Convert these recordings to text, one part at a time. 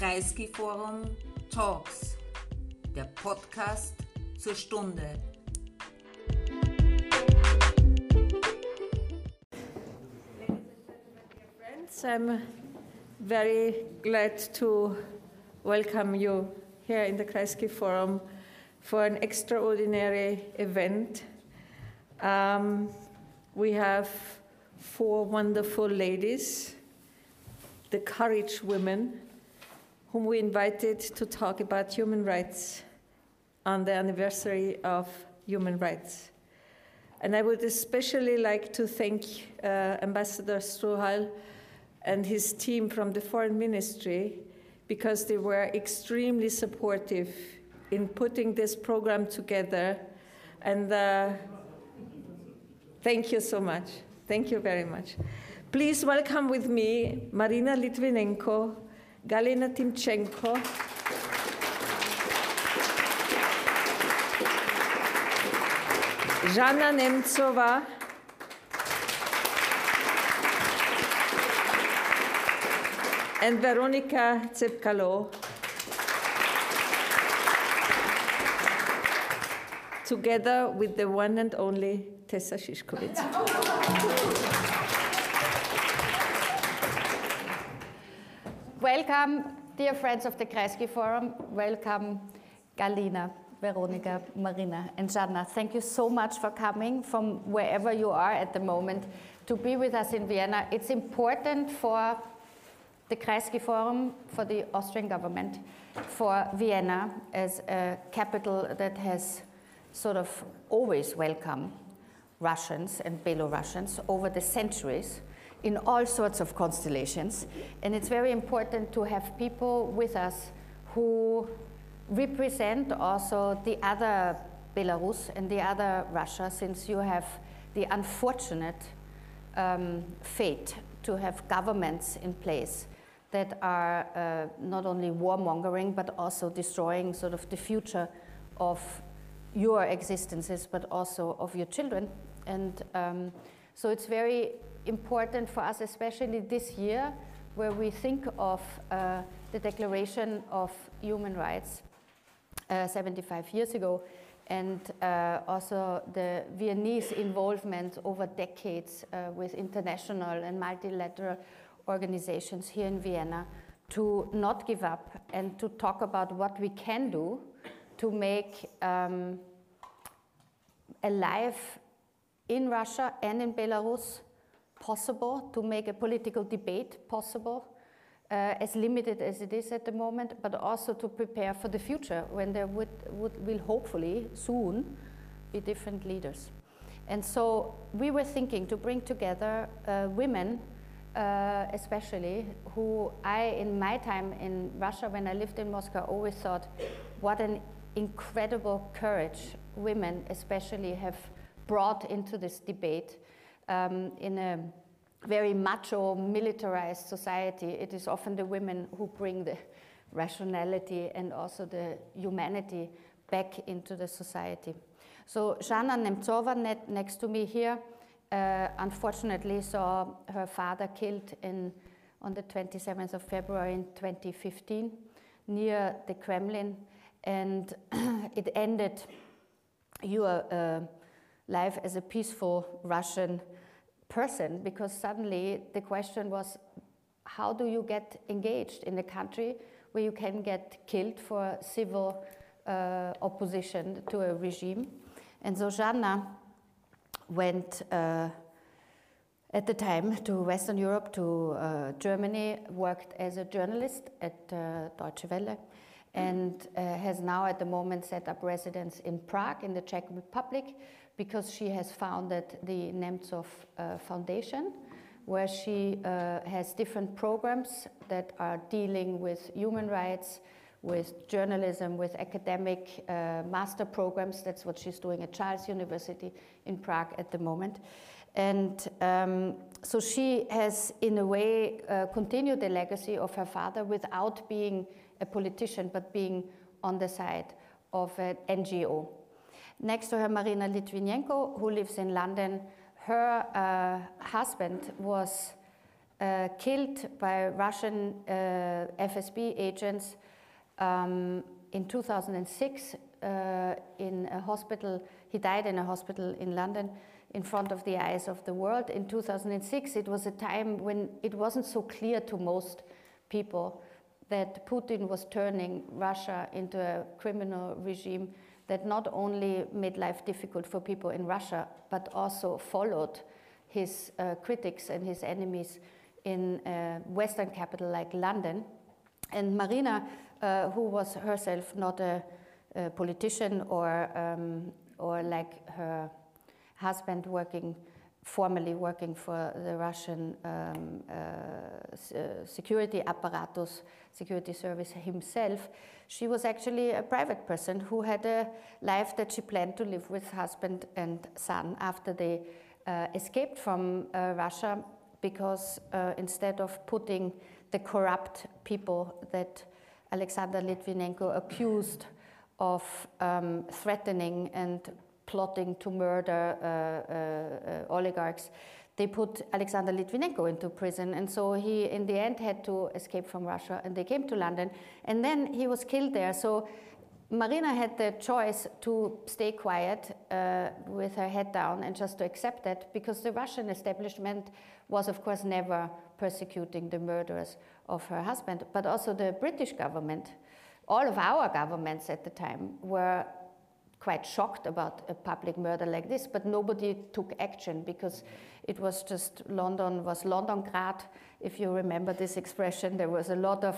Kreisky Forum Talks, der Podcast zur Stunde. Friends, I'm very glad to welcome you here in the Kreisky Forum for an extraordinary event. Um, we have four wonderful ladies, the Courage Women, whom we invited to talk about human rights on the anniversary of human rights. And I would especially like to thank uh, Ambassador Struhal and his team from the Foreign Ministry because they were extremely supportive in putting this program together. And uh, thank you so much. Thank you very much. Please welcome with me Marina Litvinenko, Galina Timchenko. Zhanna Nemtsova, and Veronika Tsepkalo, together with the one and only Tessa Szyszkowitz. Welcome, dear friends of the Kreisky Forum. Welcome, Galina, Veronika, Marina, and Jana. Thank you so much for coming from wherever you are at the moment to be with us in Vienna. It's important for the Kreisky Forum, for the Austrian government, for Vienna as a capital that has sort of always welcomed Russians and Belarusians over the centuries in all sorts of constellations. And it's very important to have people with us who represent also the other Belarus and the other Russia, since you have the unfortunate um, fate to have governments in place that are uh, not only warmongering but also destroying sort of the future of your existences but also of your children. And um, so it's very important for us, especially this year, where we think of uh, the Declaration of Human Rights uh, 75 years ago, and uh, also the Viennese involvement over decades uh, with international and multilateral organizations here in Vienna to not give up and to talk about what we can do to make um, a life in Russia and in Belarus possible, to make a political debate possible, uh, as limited as it is at the moment, but also to prepare for the future when there would, would, will hopefully soon be different leaders. And so we were thinking to bring together uh, women, uh, especially, who I, in my time in Russia, when I lived in Moscow, always thought what an incredible courage women, especially, have brought into this debate um, in a very macho, militarized society, it is often the women who bring the rationality and also the humanity back into the society. So Zhanna Nemtsova, next to me here, uh, unfortunately saw her father killed in, on the 27th of February in 2015 near the Kremlin, and it ended your uh, life as a peaceful Russian person because suddenly the question was how do you get engaged in a country where you can get killed for civil uh, opposition to a regime? And so Jana went uh, at the time to Western Europe, to uh, Germany, worked as a journalist at uh, Deutsche Welle, and uh, has now at the moment set up residence in Prague in the Czech Republic because she has founded the Nemtsov uh, Foundation, where she uh, has different programs that are dealing with human rights, with journalism, with academic uh, master programs. That's what she's doing at Charles University in Prague at the moment. And um, so she has, in a way, uh, continued the legacy of her father without being a politician, but being on the side of an NGO. Next to her, Marina Litvinenko, who lives in London. Her uh, husband was uh, killed by Russian uh, FSB agents um, in 2006 uh, in a hospital. He died in a hospital in London in front of the eyes of the world. In 2006, it was a time when it wasn't so clear to most people that Putin was turning Russia into a criminal regime that not only made life difficult for people in Russia, but also followed his uh, critics and his enemies in a Western capital like London. And Marina, uh, who was herself not a, a politician or, um, or like her husband working formerly working for the Russian um, uh, uh, security apparatus, security service himself, she was actually a private person who had a life that she planned to live with husband and son after they uh, escaped from uh, Russia because uh, instead of putting the corrupt people that Alexander Litvinenko accused of um, threatening and plotting to murder uh, uh, uh, oligarchs, they put Alexander Litvinenko into prison. And so he, in the end, had to escape from Russia and they came to London. And then he was killed there. So Marina had the choice to stay quiet uh, with her head down and just to accept that because the Russian establishment was, of course, never persecuting the murderers of her husband, but also the British government. All of our governments at the time were quite shocked about a public murder like this, but nobody took action because it was just London was Londongrad. If you remember this expression, there was a lot of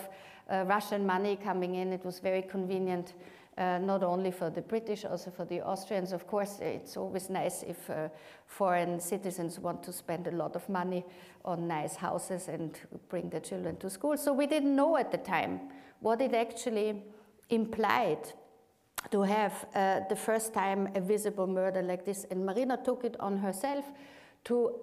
uh, Russian money coming in. It was very convenient. Uh, not only for the British, also for the Austrians. Of course, it's always nice if uh, foreign citizens want to spend a lot of money on nice houses and bring their children to school. So we didn't know at the time what it actually implied to have uh, the first time a visible murder like this. And Marina took it on herself to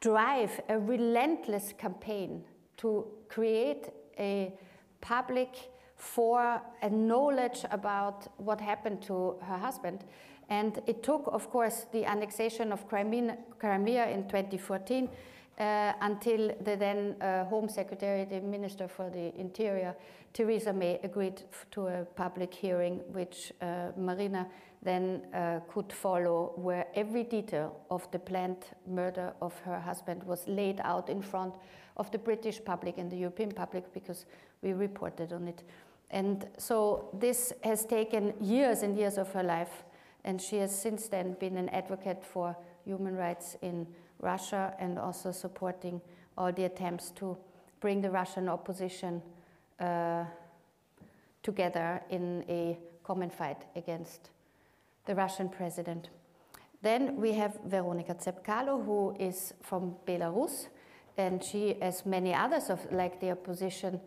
drive a relentless campaign to create a public for a knowledge about what happened to her husband. And it took, of course, the annexation of Crimea, Crimea in 2014 uh, until the then uh, Home Secretary, the Minister for the Interior, Theresa May, agreed to a public hearing, which uh, Marina then uh, could follow, where every detail of the planned murder of her husband was laid out in front of the British public and the European public because we reported on it. And so this has taken years and years of her life, and she has since then been an advocate for human rights in Russia and also supporting all the attempts to bring the Russian opposition uh, together in a common fight against the Russian president. Then we have Veronika Tsepkalo, who is from Belarus, and she, as many others of like the opposition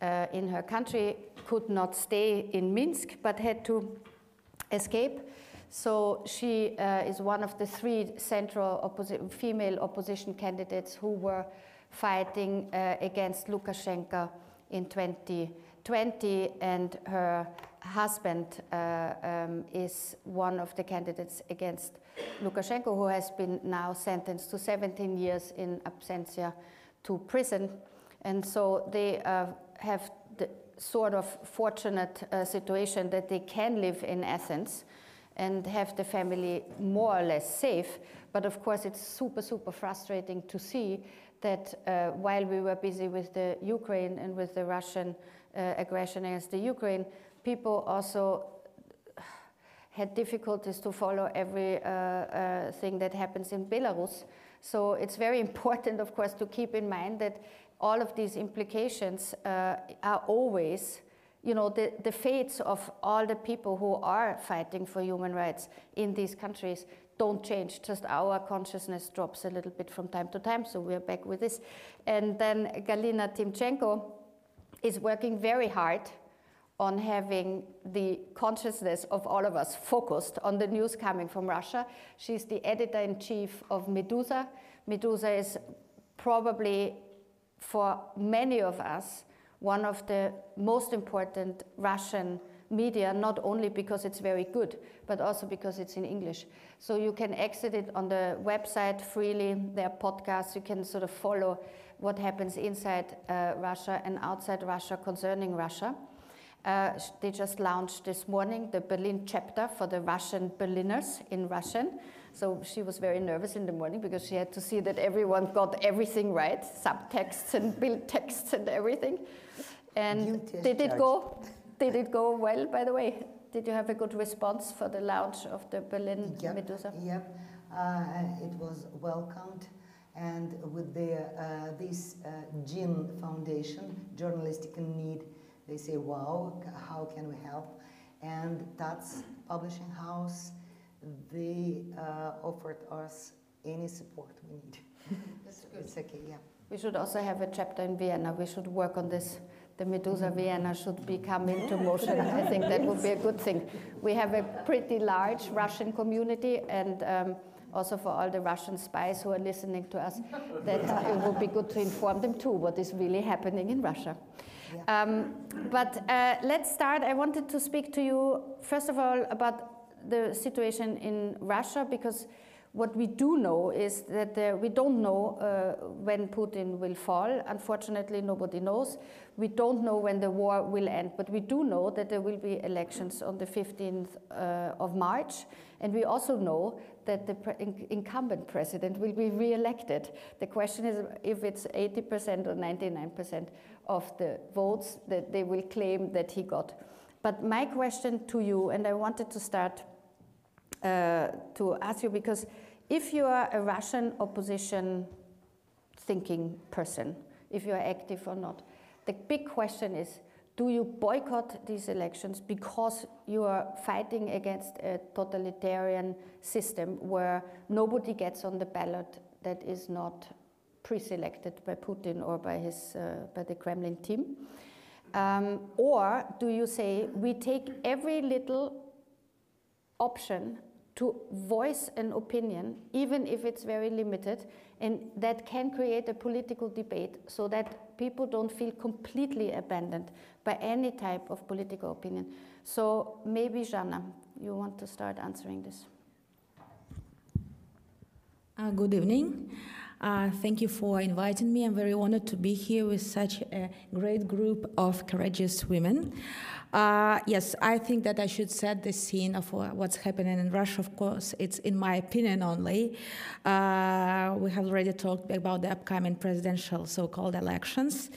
uh, in her country, could not stay in Minsk but had to escape. So she uh, is one of the three central opposi female opposition candidates who were fighting uh, against Lukashenko in 2020, and her husband uh, um, is one of the candidates against Lukashenko, who has been now sentenced to 17 years in absentia to prison. And so they uh, have the sort of fortunate uh, situation that they can live in Athens and have the family more or less safe. But of course, it's super, super frustrating to see that uh, while we were busy with the Ukraine and with the Russian uh, aggression against the Ukraine, people also had difficulties to follow every uh, uh thing that happens in Belarus. So it's very important, of course, to keep in mind that all of these implications uh, are always you know, the, the fates of all the people who are fighting for human rights in these countries don't change, just our consciousness drops a little bit from time to time, so we're back with this. And then Galina Timchenko is working very hard on having the consciousness of all of us focused on the news coming from Russia. She's the editor in chief of Meduza. Meduza is probably for many of us one of the most important Russian media, not only because it's very good, but also because it's in English. So you can exit it on the website freely. There are podcasts. You can sort of follow what happens inside uh, Russia and outside Russia concerning Russia. Uh, they just launched this morning the Berlin chapter for the Russian Berliners in Russian. So she was very nervous in the morning because she had to see that everyone got everything right, subtexts and bild texts and everything. And did it go? Did it go well? By the way, did you have a good response for the launch of the Berlin yep, Meduza? Yep, uh, it was welcomed, and with the uh, this uh, GIN Foundation, Journalistic in Need, they say, "Wow, how can we help?" And that's publishing house they uh, offered us any support we need. That's good. It's okay, yeah. We should also have a chapter in Vienna. We should work on this. The Meduza Vienna should be come into motion. I think that would be a good thing. We have a pretty large Russian community, and um, also for all the Russian spies who are listening to us, that uh, it would be good to inform them too what is really happening in Russia. Yeah. Um, but uh, let's start. I wanted to speak to you, first of all, about the situation in Russia because what we do know is that uh, we don't know uh, when Putin will fall. Unfortunately, nobody knows. We don't know when the war will end, but we do know that there will be elections on the 15th uh, of March. And we also know that the pre incumbent president will be re-elected. The question is if it's 80% or 99% of the votes that they will claim that he got. But my question to you, and I wanted to start to ask you because if you are a Russian opposition thinking person, if you are active or not, the big question is do you boycott these elections because you are fighting against a totalitarian system where nobody gets on the ballot that is not pre-selected by Putin or by his uh, by the Kremlin team? Um, or do you say we take every little option to voice an opinion, even if it's very limited, and that can create a political debate so that people don't feel completely abandoned by any type of political opinion. So maybe, Jana, you want to start answering this. Uh, good evening. Uh, thank you for inviting me. I'm very honored to be here with such a great group of courageous women. Uh, yes, I think that I should set the scene of what's happening in Russia. Of course, it's in my opinion only. Uh, we have already talked about the upcoming presidential so-called elections,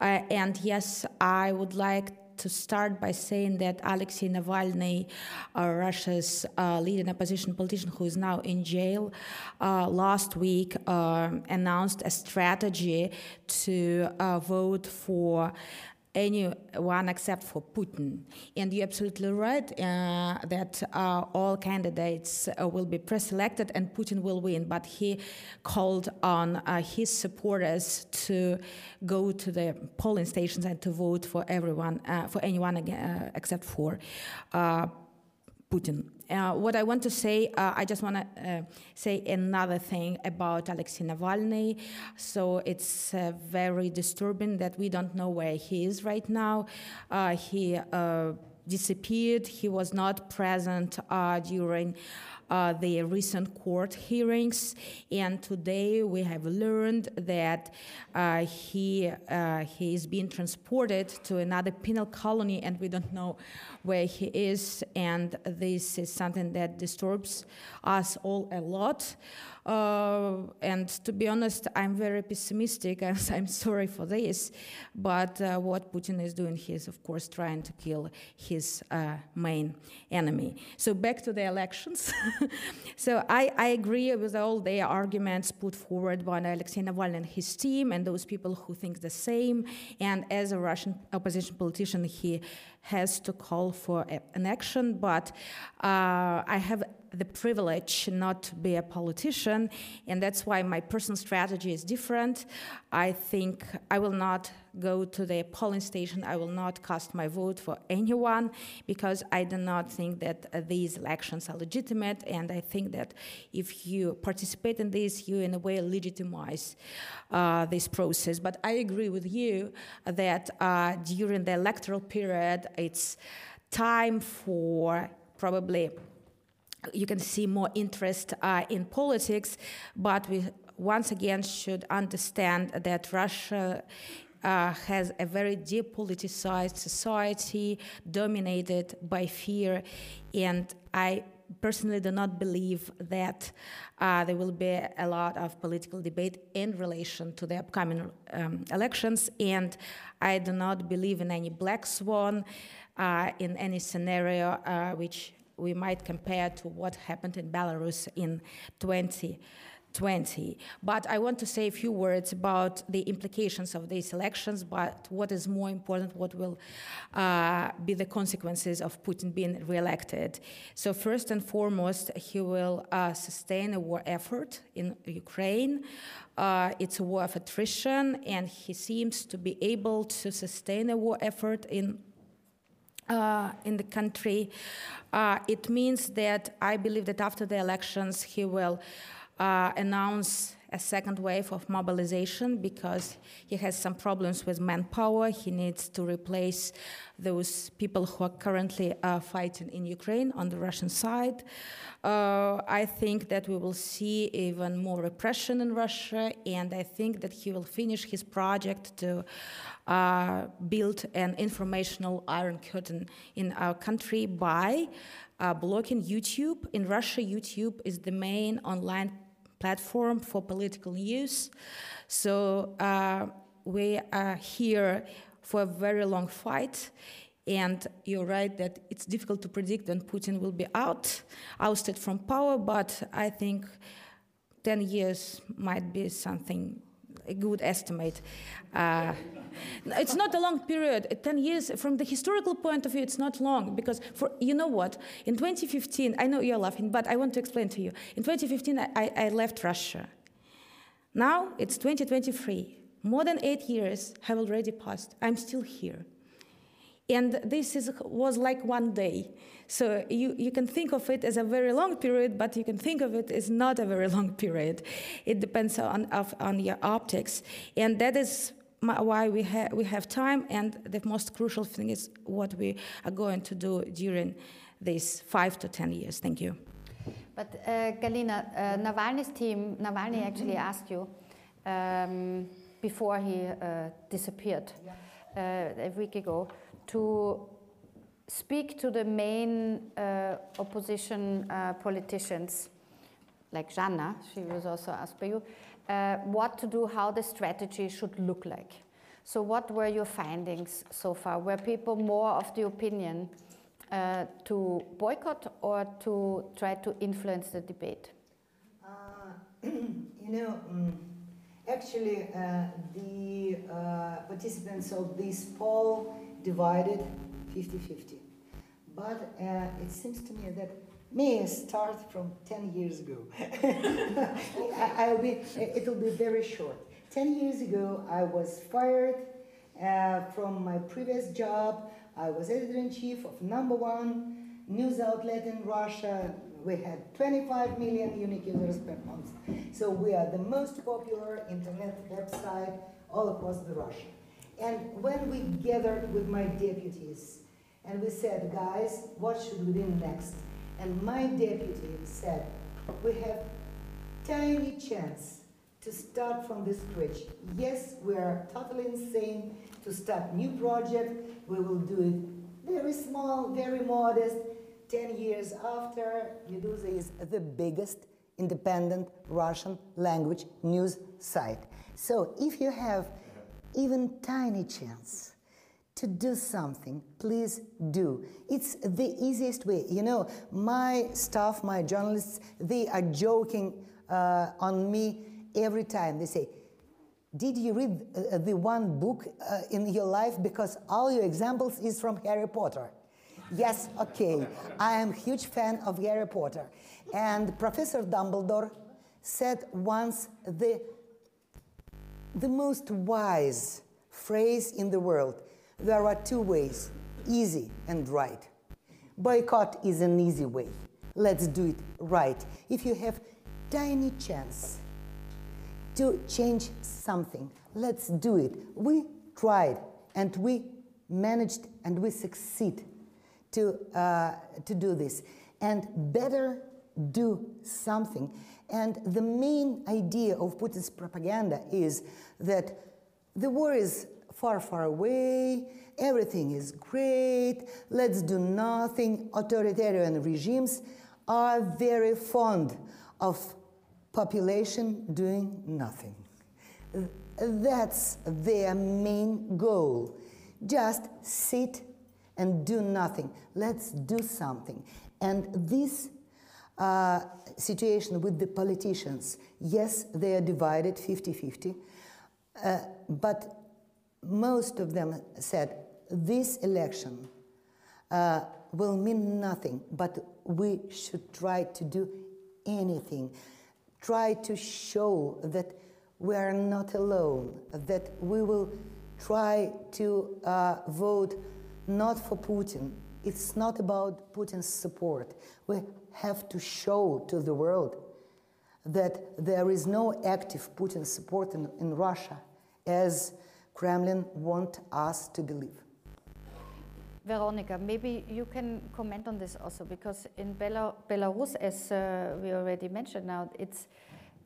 uh, and yes, I would like to start by saying that Alexei Navalny, uh, Russia's uh, leading opposition politician who is now in jail, uh, last week announced a strategy to vote for anyone except for Putin. And you're absolutely right uh, that uh, all candidates uh, will be pre-selected and Putin will win. But he called on uh, his supporters to go to the polling stations and to vote for everyone, uh, for anyone uh, except for Putin. Uh, what I want to say, uh, I just want to uh, say another thing about Alexei Navalny. So it's uh, very disturbing that we don't know where he is right now. Uh, he disappeared. He was not present during uh, the recent court hearings. And today we have learned that uh, he, uh, he is being transported to another penal colony, and we don't know where he is. And this is something that disturbs us all a lot. Uh, and to be honest, I'm very pessimistic, and I'm sorry for this. But uh, what Putin is doing, he is, of course, trying to kill his uh, main enemy. So back to the elections. so I, I, agree with all the arguments put forward by Alexei Navalny and his team, and those people who think the same. And as a Russian opposition politician, he has to call for an action. But uh, I have the privilege not to be a politician, and that's why my personal strategy is different. I think I will not go to the polling station, I will not cast my vote for anyone because I do not think that uh, these elections are legitimate, and I think that if you participate in this, you in a way legitimize uh, this process. But I agree with you that uh, during the electoral period, it's time for probably you can see more interest uh, in politics, but we once again should understand that Russia uh, has a very depoliticized society dominated by fear, and I personally do not believe that uh, there will be a lot of political debate in relation to the upcoming um, elections, and I do not believe in any black swan, uh, in any scenario uh, which we might compare to what happened in Belarus in 20. 20. But I want to say a few words about the implications of these elections, but what is more important, what will uh, be the consequences of Putin being reelected. So, first and foremost, he will uh, sustain a war effort in Ukraine. Uh, it's a war of attrition, and he seems to be able to sustain a war effort in uh, in the country. Uh, it means that I believe that after the elections, he will uh, announce a second wave of mobilization because he has some problems with manpower. He needs to replace those people who are currently uh, fighting in Ukraine on the Russian side. Uh, I think that we will see even more repression in Russia, and I think that he will finish his project to uh, build an informational iron curtain in our country by uh, blocking YouTube. In Russia, YouTube is the main online platform for political news. So uh, we are here for a very long fight. And you're right that it's difficult to predict when Putin will be out, ousted from power, but I think 10 years might be something, a good estimate. Uh, it's not a long period. 10 years, from the historical point of view, it's not long because, for you know what? In 2015, I know you're laughing, but I want to explain to you. In 2015, I, I left Russia. Now it's 2023. More than eight years have already passed. I'm still here. And this is, was like one day. So you, you can think of it as a very long period, but you can think of it as not a very long period. It depends on, of, on your optics. And that is why we, ha- we have time, and the most crucial thing is what we are going to do during these five to ten years. Thank you. But uh, Galina, uh, Navalny's team, Navalny actually mm-hmm. asked you um, before he uh, disappeared uh, a week ago to speak to the main uh, opposition uh, politicians, like Jana, she was also asked by you, uh, what to do, how the strategy should look like. So, what were your findings so far? Were people more of the opinion uh, to boycott or to try to influence the debate? Uh, you know, um, actually, uh, the participants of this poll divided 50 50. But uh, it seems to me that may start from 10 years ago. I, will be, it'll be very short. 10 years ago, I was fired uh, from my previous job. I was editor in chief of number one news outlet in Russia. We had 25 million unique users per month. So we are the most popular internet website all across the Russia. And when we gathered with my deputies and we said, guys, what should we do next? And my deputy said, we have tiny chance to start from the scratch. Yes, we are totally insane to start new project. We will do it very small, very modest. 10 years after, Meduza is the biggest independent Russian language news site. So if you have even tiny chance to do something, please do. It's the easiest way. You know, my staff, my journalists, they are joking uh, on me every time. They say, did you read uh, the one book uh, in your life because all your examples is from Harry Potter? yes, okay. I am huge fan of Harry Potter. And Professor Dumbledore said once the, the most wise phrase in the world there are two ways easy and right. Boycott is an easy way. Let's do it right. If you have tiny chance to change something, let's do it. We tried and we managed and we succeed to, uh, to do this. And better do something. And the main idea of Putin's propaganda is that the war is far, far away, everything is great, let's do nothing. Authoritarian regimes are very fond of population doing nothing. That's their main goal. Just sit and do nothing. Let's do something. And this uh, situation with the politicians, yes, they are divided 50 50, uh, but most of them said this election uh, will mean nothing, but we should try to do anything. Try to show that we are not alone, that we will try to uh, vote not for Putin. It's not about Putin's support. We have to show to the world that there is no active Putin support in, in Russia, as Kremlin want us to believe. Veronica, maybe you can comment on this also, because in Bela Belarus, as uh, we already mentioned now, it's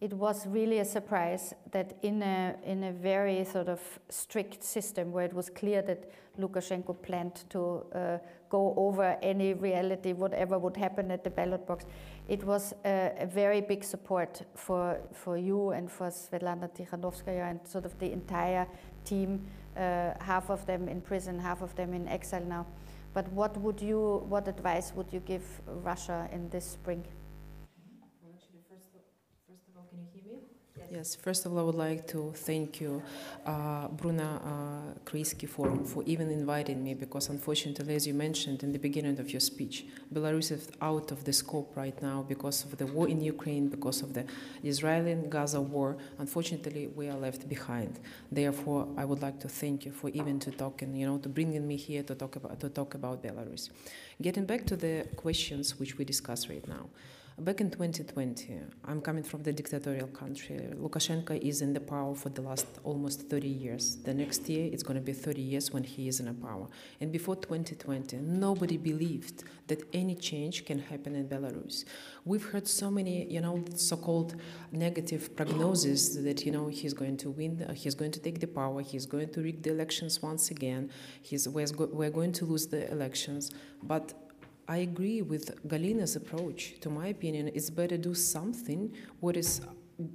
it was really a surprise that in a, in a very sort of strict system where it was clear that Lukashenko planned to uh, go over any reality, whatever would happen at the ballot box, it was a, a, very big support for, for you and for Svetlana Tikhanovskaya and sort of the entire team, uh, half of them in prison, half of them in exile now. But what would you, what advice would you give Russia in this spring? Yes, first of all, I would like to thank you, uh, Bruno uh, Kreisky for even inviting me because, unfortunately, as you mentioned in the beginning of your speech, Belarus is out of the scope right now because of the war in Ukraine, because of the Israeli Gaza war. Unfortunately, we are left behind. Therefore, I would like to thank you for even to talking, you know, to bringing me here to talk about to talk about Belarus. Getting back to the questions which we discuss right now. Back in 2020, I'm coming from the dictatorial country. Lukashenko is in the power for the last almost 30 years. The next year, it's going to be 30 years when he is in the power. And before 2020, nobody believed that any change can happen in Belarus. We've heard so many, you know, so-called negative prognoses that, you know, he's going to win, he's going to take the power, he's going to rig the elections once again, he's, we're going to lose the elections. But I agree with Galina's approach. To my opinion, it's better do something what is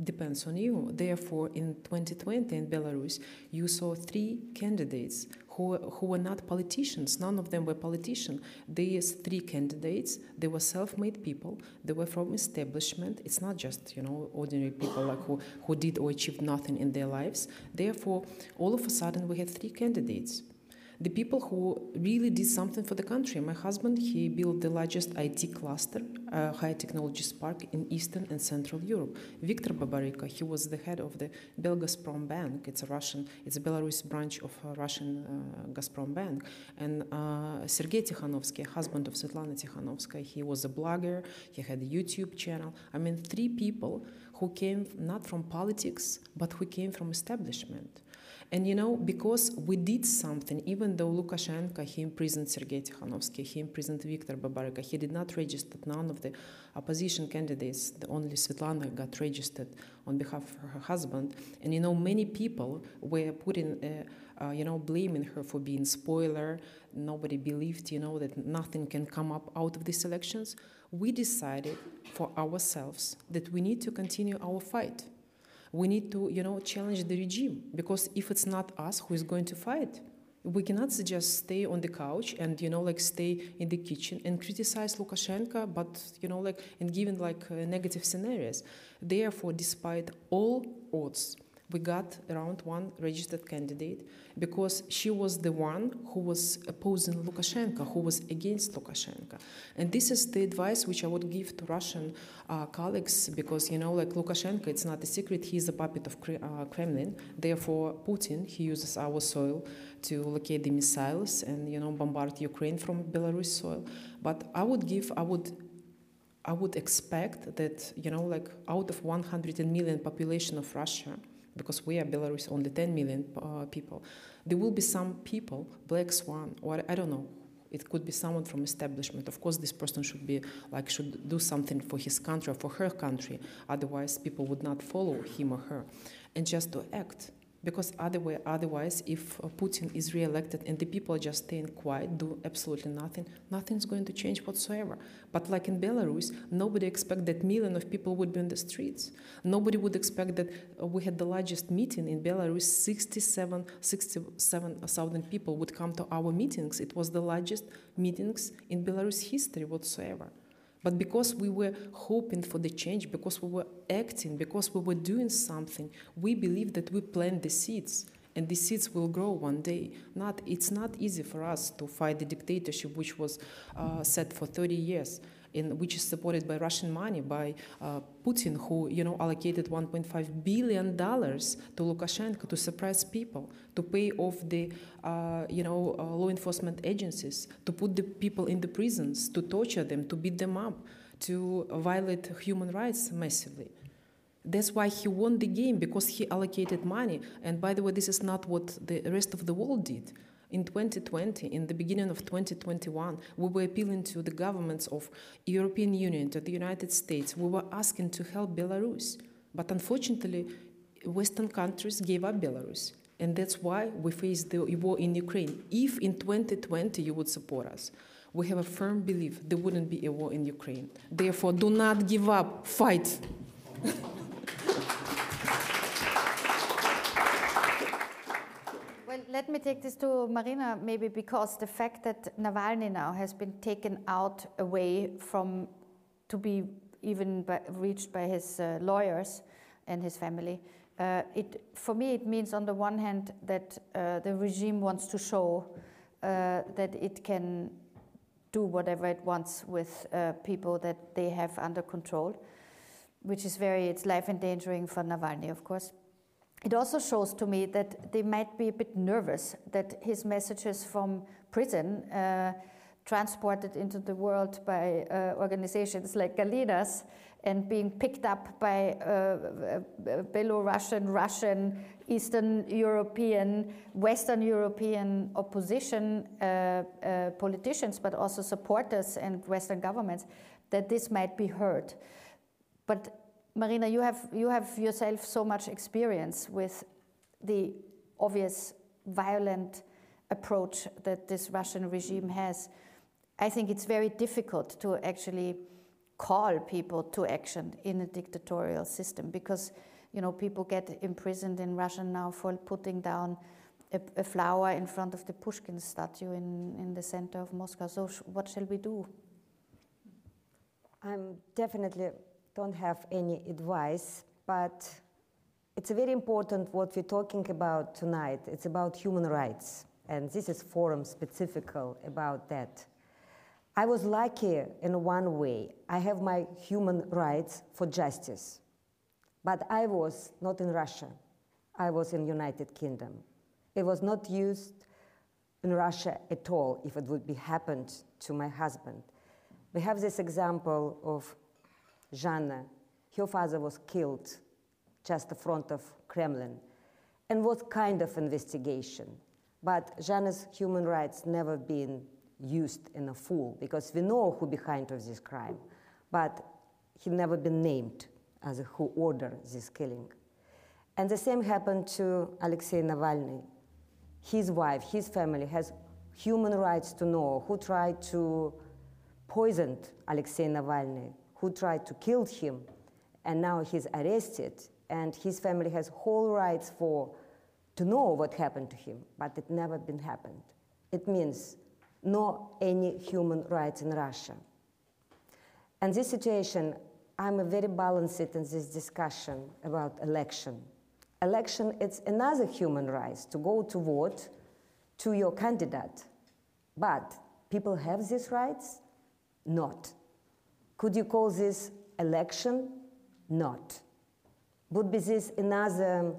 depends on you. Therefore, in 2020 in Belarus, you saw three candidates who, who were not politicians. None of them were politicians. These three candidates, they were self-made people. They were from establishment. It's not just you know ordinary people like who, who did or achieved nothing in their lives. Therefore, all of a sudden, we had three candidates the people who really did something for the country. My husband, he built the largest IT cluster, uh, high technology park in Eastern and Central Europe. Viktor Babaryka, he was the head of the Belgazprom Bank. It's a Russian, it's a Belarus branch of a Russian uh, Gazprom Bank. And uh, Sergei Tikhanovsky, husband of Svetlana Tikhanovskaya, he was a blogger. He had a YouTube channel. I mean, three people who came not from politics, but who came from establishment. And you know, because we did something, even though Lukashenko, he imprisoned Sergei Tikhanovsky, he imprisoned Viktor Babaryka, he did not register none of the opposition candidates. The only Svetlana got registered on behalf of her husband. And you know, many people were putting, uh, uh, you know, blaming her for being spoiler. Nobody believed, you know, that nothing can come up out of these elections. We decided for ourselves that we need to continue our fight we need to, you know, challenge the regime because if it's not us who is going to fight, we cannot just stay on the couch and you know like stay in the kitchen and criticize Lukashenko, but you know like and given like uh, negative scenarios. Therefore, despite all odds, we got around one registered candidate because she was the one who was opposing Lukashenko, who was against Lukashenko. And this is the advice which I would give to Russian uh, colleagues because, you know, like Lukashenko, it's not a secret, he's a puppet of uh, Kremlin. Therefore, Putin, he uses our soil to locate the missiles and, you know, bombard Ukraine from Belarus soil. But I would give, I would I would expect that, you know, like out of 100 million population of Russia, because we are Belarus, only 10 million uh, people. There will be some people, black swan, or I don't know, It could be someone from establishment. Of course, this person should be like should do something for his country or for her country. Otherwise, people would not follow him or her, and just to act because otherwise, if uh, Putin is re-elected and the people just staying quiet, do absolutely nothing, nothing's going to change whatsoever. But like in Belarus, nobody expected that million of people would be in the streets. Nobody would expect that uh, we had the largest meeting in Belarus, 67, 67,000 people would come to our meetings. It was the largest meetings in Belarus history whatsoever. But because we were hoping for the change, because we were acting, because we were doing something, we believe that we plant the seeds and the seeds will grow one day. Not, it's not easy for us to fight the dictatorship which was uh, set for 30 years in, which is supported by Russian money, by uh, Putin, who you know allocated 1.5 billion dollars to Lukashenko to suppress people, to pay off the uh, you know uh, law enforcement agencies, to put the people in the prisons, to torture them, to beat them up, to violate human rights massively. That's why he won the game because he allocated money. And by the way, this is not what the rest of the world did. In 2020, in the beginning of 2021, we were appealing to the governments of European Union, to the United States. We were asking to help Belarus. But unfortunately, Western countries gave up Belarus. And that's why we face the war in Ukraine. If in 2020 you would support us, we have a firm belief there wouldn't be a war in Ukraine. Therefore, do not give up, fight. let me take this to Marina, maybe because the fact that Navalny now has been taken out away from to be even by, reached by his uh, lawyers and his family. Uh, it, for me, it means on the one hand that uh, the regime wants to show uh, that it can do whatever it wants with uh, people that they have under control, which is very, it's life endangering for Navalny, of course it also shows to me that they might be a bit nervous that his messages from prison, uh, transported into the world by uh, organizations like Galina's, and being picked up by uh, uh Belarusian, Russian, Eastern European, Western European opposition uh, uh, politicians, but also supporters and Western governments, that this might be heard. But Marina, you have, you have yourself so much experience with the obvious violent approach that this Russian regime has. I think it's very difficult to actually call people to action in a dictatorial system because you know people get imprisoned in Russia now for putting down a, a flower in front of the Pushkin statue in, in the center of Moscow. So sh- what shall we do? I'm definitely don't have any advice, but it's very important what we're talking about tonight. It's about human rights, and this is forum specific about that. I was lucky in one way. I have my human rights for justice, but I was not in Russia. I was in United Kingdom. It was not used in Russia at all if it would be happened to my husband. We have this example of Zhanna. Her father was killed just in front of Kremlin. And what kind of investigation? But Zhanna's human rights never been used in a full because we know who behind of this crime, but he never been named as who ordered this killing. And the same happened to Alexei Navalny. His wife, his family has human rights to know who tried to poison Alexei Navalny, who tried to kill him, and now he's arrested, and his family has whole rights for to know what happened to him, but it never been happened. It means no any human rights in Russia. And this situation, I'm a very balanced in this discussion about election. Election, it's another human right to go to vote to your candidate. But people have these rights? Not. Could you call this election? Not. Would be this another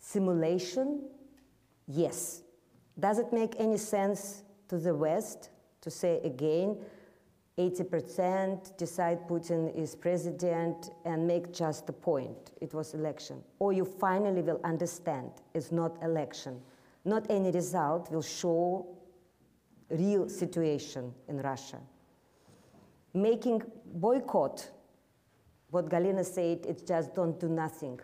simulation? Yes. Does it make any sense to the West to say again, 80% decide Putin is president and make just a point, it was election. Or you finally will understand it's not election. Not any result will show real situation in Russia. Making boycott, what Galina said, it's just don't do nothing.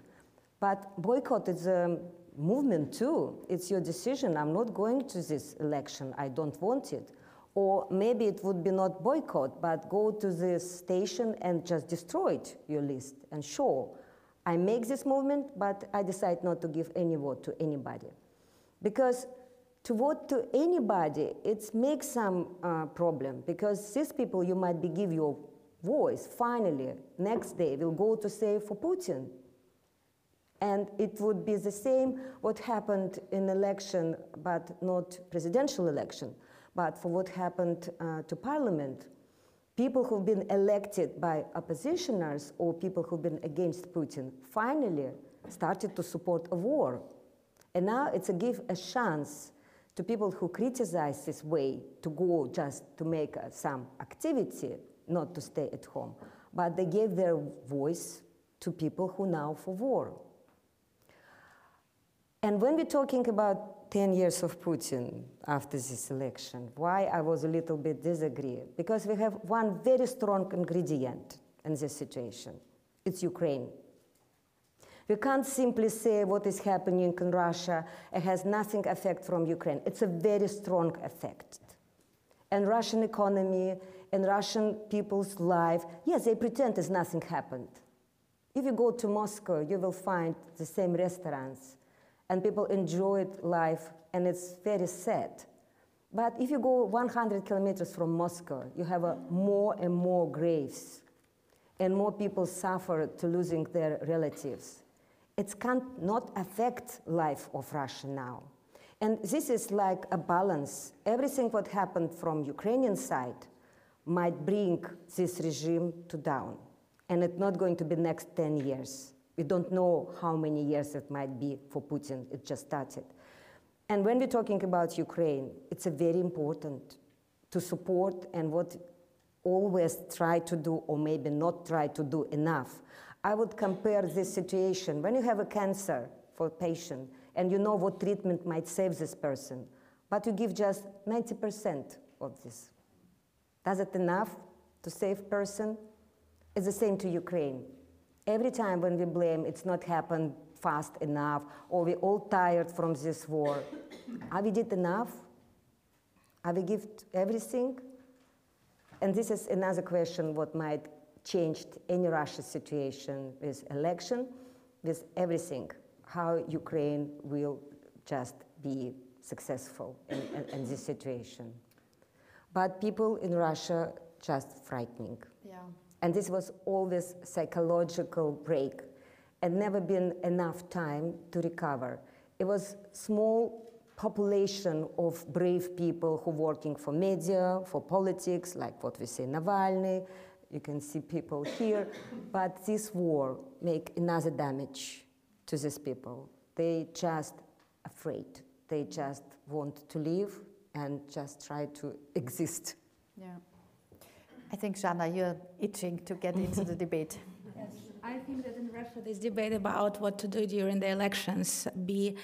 But boycott is a movement too. It's your decision. I'm not going to this election. I don't want it. Or maybe it would be not boycott, but go to this station and just destroy it, your list and show. I make this movement, but I decide not to give any vote to anybody. Because to vote to anybody, it makes some uh, problem because these people you might be give your voice finally next day will go to say for Putin. And it would be the same what happened in election, but not presidential election, but for what happened uh, to parliament. People who've been elected by oppositioners or people who've been against Putin finally started to support a war. And now it's a give a chance to people who criticize this way to go just to make uh, some activity, not to stay at home, but they gave their voice to people who now for war. And when we're talking about 10 years of Putin after this election, why I was a little bit disagree? Because we have one very strong ingredient in this situation. It's Ukraine. We can't simply say what is happening in Russia has nothing effect from Ukraine. It's a very strong effect. And Russian economy and Russian people's life, yes, they pretend as nothing happened. If you go to Moscow, you will find the same restaurants and people enjoy life and it's very sad. But if you go 100 kilometers from Moscow, you have a more and more graves and more people suffer to losing their relatives it can't not affect life of Russia now. And this is like a balance. Everything what happened from Ukrainian side might bring this regime to down. And it's not going to be next 10 years. We don't know how many years it might be for Putin. It just started. And when we're talking about Ukraine, it's a very important to support and what always try to do or maybe not try to do enough I would compare this situation when you have a cancer for a patient and you know what treatment might save this person, but you give just 90% of this. Does it enough to save person? It's the same to Ukraine. Every time when we blame it's not happened fast enough or we all tired from this war, have we did enough? Have we give everything? And this is another question what might changed any Russia situation with election, with everything, how Ukraine will just be successful in, in, in this situation. But people in Russia just frightening. Yeah. And this was always psychological break and never been enough time to recover. It was small population of brave people who working for media, for politics, like what we say Navalny, you can see people here, but this war make another damage to these people. They just afraid. They just want to live and just try to exist. Yeah. I think, Zhanna, you're itching to get into the debate. Yes, I think that in Russia, this debate about what to do during the elections be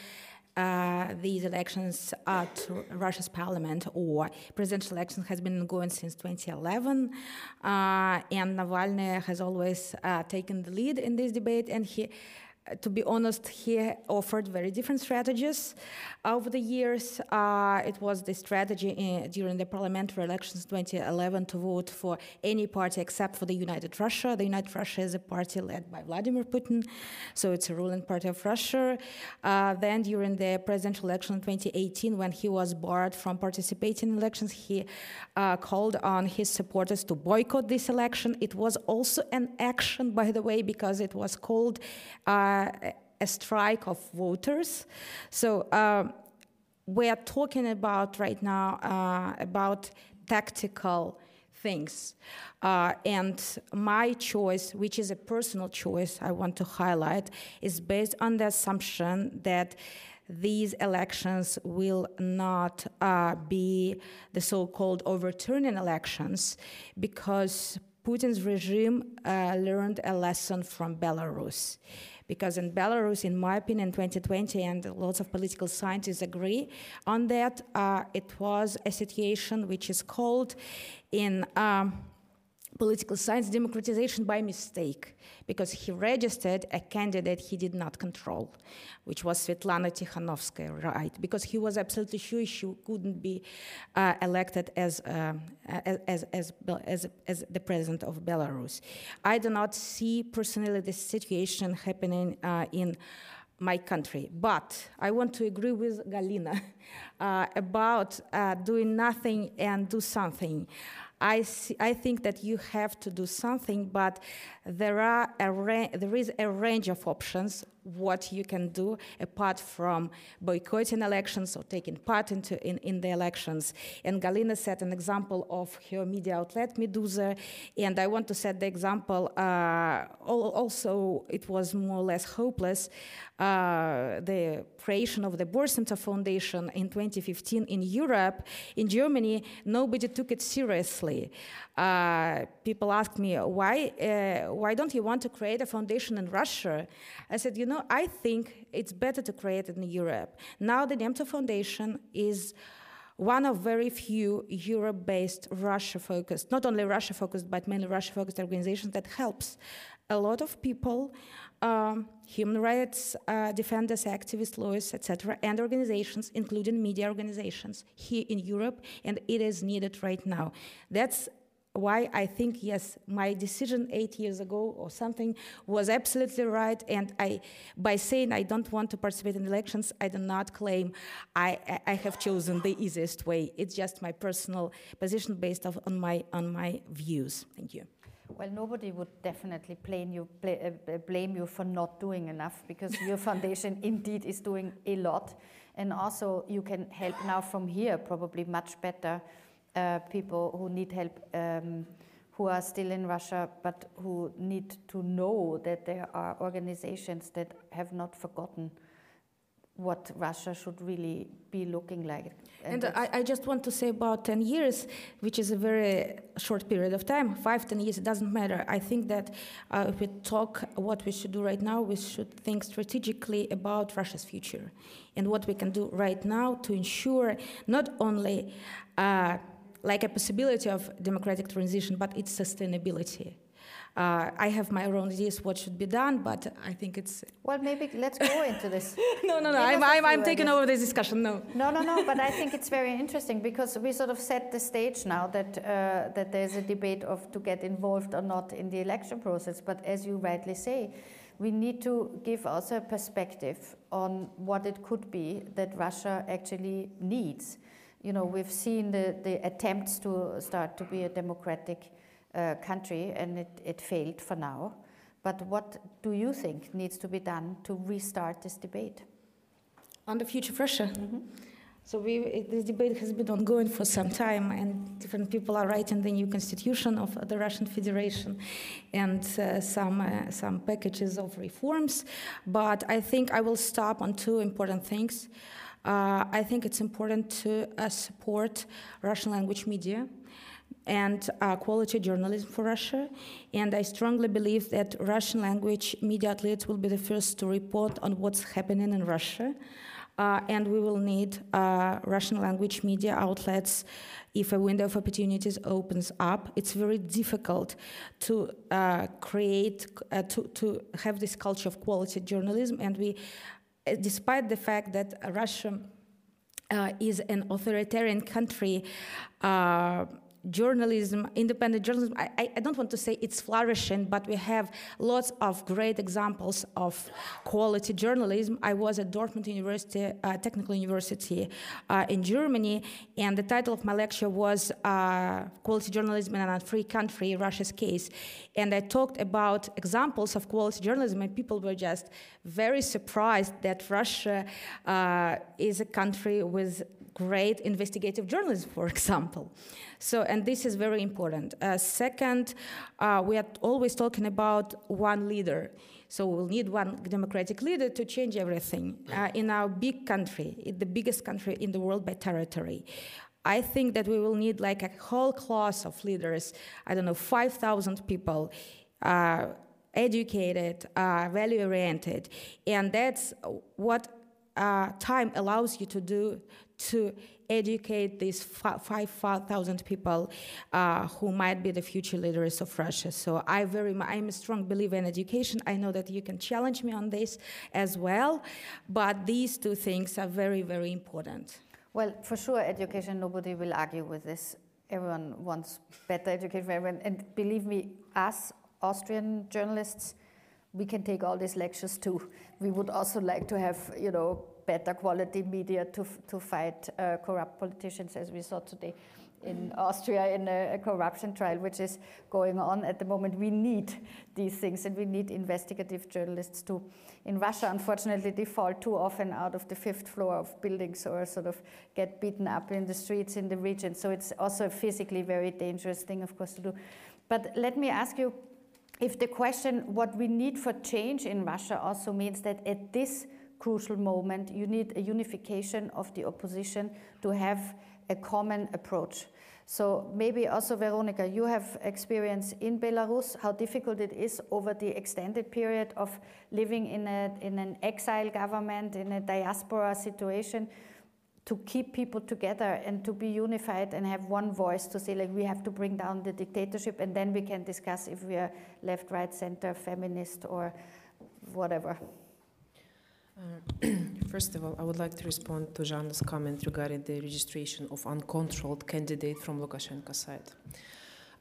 uh, these elections at Russia's parliament or presidential elections has been going since 2011, uh, and Navalny has always uh, taken the lead in this debate, and he to be honest, he offered very different strategies over the years. Uh, it was the strategy in, during the parliamentary elections 2011 to vote for any party except for the United Russia. The United Russia is a party led by Vladimir Putin, so it's a ruling party of Russia. Uh, then during the presidential election in 2018, when he was barred from participating in elections, he uh, called on his supporters to boycott this election. It was also an action, by the way, because it was called uh, a strike of voters. So um, we are talking about right now uh, about tactical things. Uh, and my choice, which is a personal choice, I want to highlight, is based on the assumption that these elections will not uh, be the so called overturning elections because Putin's regime uh, learned a lesson from Belarus Because in Belarus, in my opinion, 2020, and lots of political scientists agree on that, uh, it was a situation which is called in um, political science democratization by mistake because he registered a candidate he did not control, which was Svetlana Tikhanovskaya, right? Because he was absolutely sure she couldn't be uh, elected as, uh, as, as, as, as, the president of Belarus. I do not see personally this situation happening uh, in my country. But I want to agree with Galina uh, about uh, doing nothing and do something. I, see, I think that you have to do something, but there, are a there is a range of options what you can do apart from boycotting elections or taking part into, in, in the elections. And Galina set an example of her media outlet, Meduza, and I want to set the example, uh, also it was more or less hopeless, uh, the creation of the Nemtsov Foundation in 2015 in Europe, in Germany, nobody took it seriously. Uh, people asked me, why, uh, why don't you want to create a foundation in Russia? I said, you know, I think it's better to create it in Europe. Now the Nemtsov Foundation is one of very few Europe-based Russia-focused, not only Russia-focused, but mainly Russia-focused organizations that helps a lot of people, um, human rights uh, defenders, activists, lawyers, etc., and organizations, including media organizations here in Europe, and it is needed right now. That's why I think, yes, my decision eight years ago or something was absolutely right. And I, by saying I don't want to participate in elections, I do not claim I, I have chosen the easiest way. It's just my personal position based on my, on my views. Thank you. Well, nobody would definitely blame you, uh, blame you for not doing enough because your foundation indeed is doing a lot. And also, you can help now from here probably much better uh, people who need help, um, who are still in Russia, but who need to know that there are organizations that have not forgotten what Russia should really be looking like. And, and I, I, just want to say about 10 years, which is a very short period of time, five, 10 years, it doesn't matter. I think that uh, if we talk what we should do right now, we should think strategically about Russia's future and what we can do right now to ensure not only uh, like a possibility of democratic transition, but its sustainability. Uh, I have my own ideas what should be done, but I think it's. Well, maybe let's go into this. no, no, no. I'm, I'm, I'm taking over this discussion. No. No, no, no. But I think it's very interesting because we sort of set the stage now that uh, that there's a debate of to get involved or not in the election process. But as you rightly say, we need to give also a perspective on what it could be that Russia actually needs you know, we've seen the, the attempts to start to be a democratic uh, country and it, it failed for now. But what do you think needs to be done to restart this debate? On the future of Russia. Mm -hmm. So we, this debate has been ongoing for some time, and different people are writing the new constitution of the Russian Federation and uh, some, uh, some packages of reforms. But I think I will stop on two important things. Uh, I think it's important to uh, support Russian language media and uh, quality journalism for Russia. And I strongly believe that Russian language media outlets will be the first to report on what's happening in Russia. Uh, and we will need uh, Russian language media outlets if a window of opportunities opens up. It's very difficult to uh, create, to, to have this culture of quality journalism, and we despite the fact that Russia uh, is an authoritarian country, uh, journalism, independent journalism, I, I, don't want to say it's flourishing, but we have lots of great examples of quality journalism. I was at Dortmund University, uh, Technical University uh, in Germany, and the title of my lecture was uh, Quality Journalism in a Free Country, Russia's Case. And I talked about examples of quality journalism, and people were just very surprised that Russia uh, is a country with great investigative journalism, for example. So, and this is very important. Uh, second, uh, we are always talking about one leader. So we'll need one democratic leader to change everything. Uh, in our big country, the biggest country in the world by territory, I think that we will need like a whole class of leaders, I don't know, 5,000 people, uh, educated, uh, value oriented, and that's what uh, time allows you to do to educate these 5,000 people uh, who might be the future leaders of Russia. So I very, I'm a strong believer in education. I know that you can challenge me on this as well, but these two things are very, very important. Well, for sure, education, nobody will argue with this. Everyone wants better education for everyone. And believe me, us Austrian journalists, we can take all these lectures too. We would also like to have, you know, better quality media to, to fight uh, corrupt politicians, as we saw today in Austria in a, a, corruption trial, which is going on at the moment. We need these things and we need investigative journalists too. In Russia, unfortunately, they fall too often out of the fifth floor of buildings or sort of get beaten up in the streets in the region. So it's also a physically very dangerous thing, of course, to do. But let me ask you if the question what we need for change in Russia also means that at this crucial moment you need a unification of the opposition to have a common approach. So maybe also, Veronica, you have experience in Belarus, how difficult it is over the extended period of living in, a, in an exile government, in a diaspora situation, to keep people together and to be unified and have one voice to say, like, we have to bring down the dictatorship, and then we can discuss if we are left, right, center, feminist, or whatever. Uh, first of all, I would like to respond to Zhanna's comment regarding the registration of uncontrolled candidate from Lukashenko's side.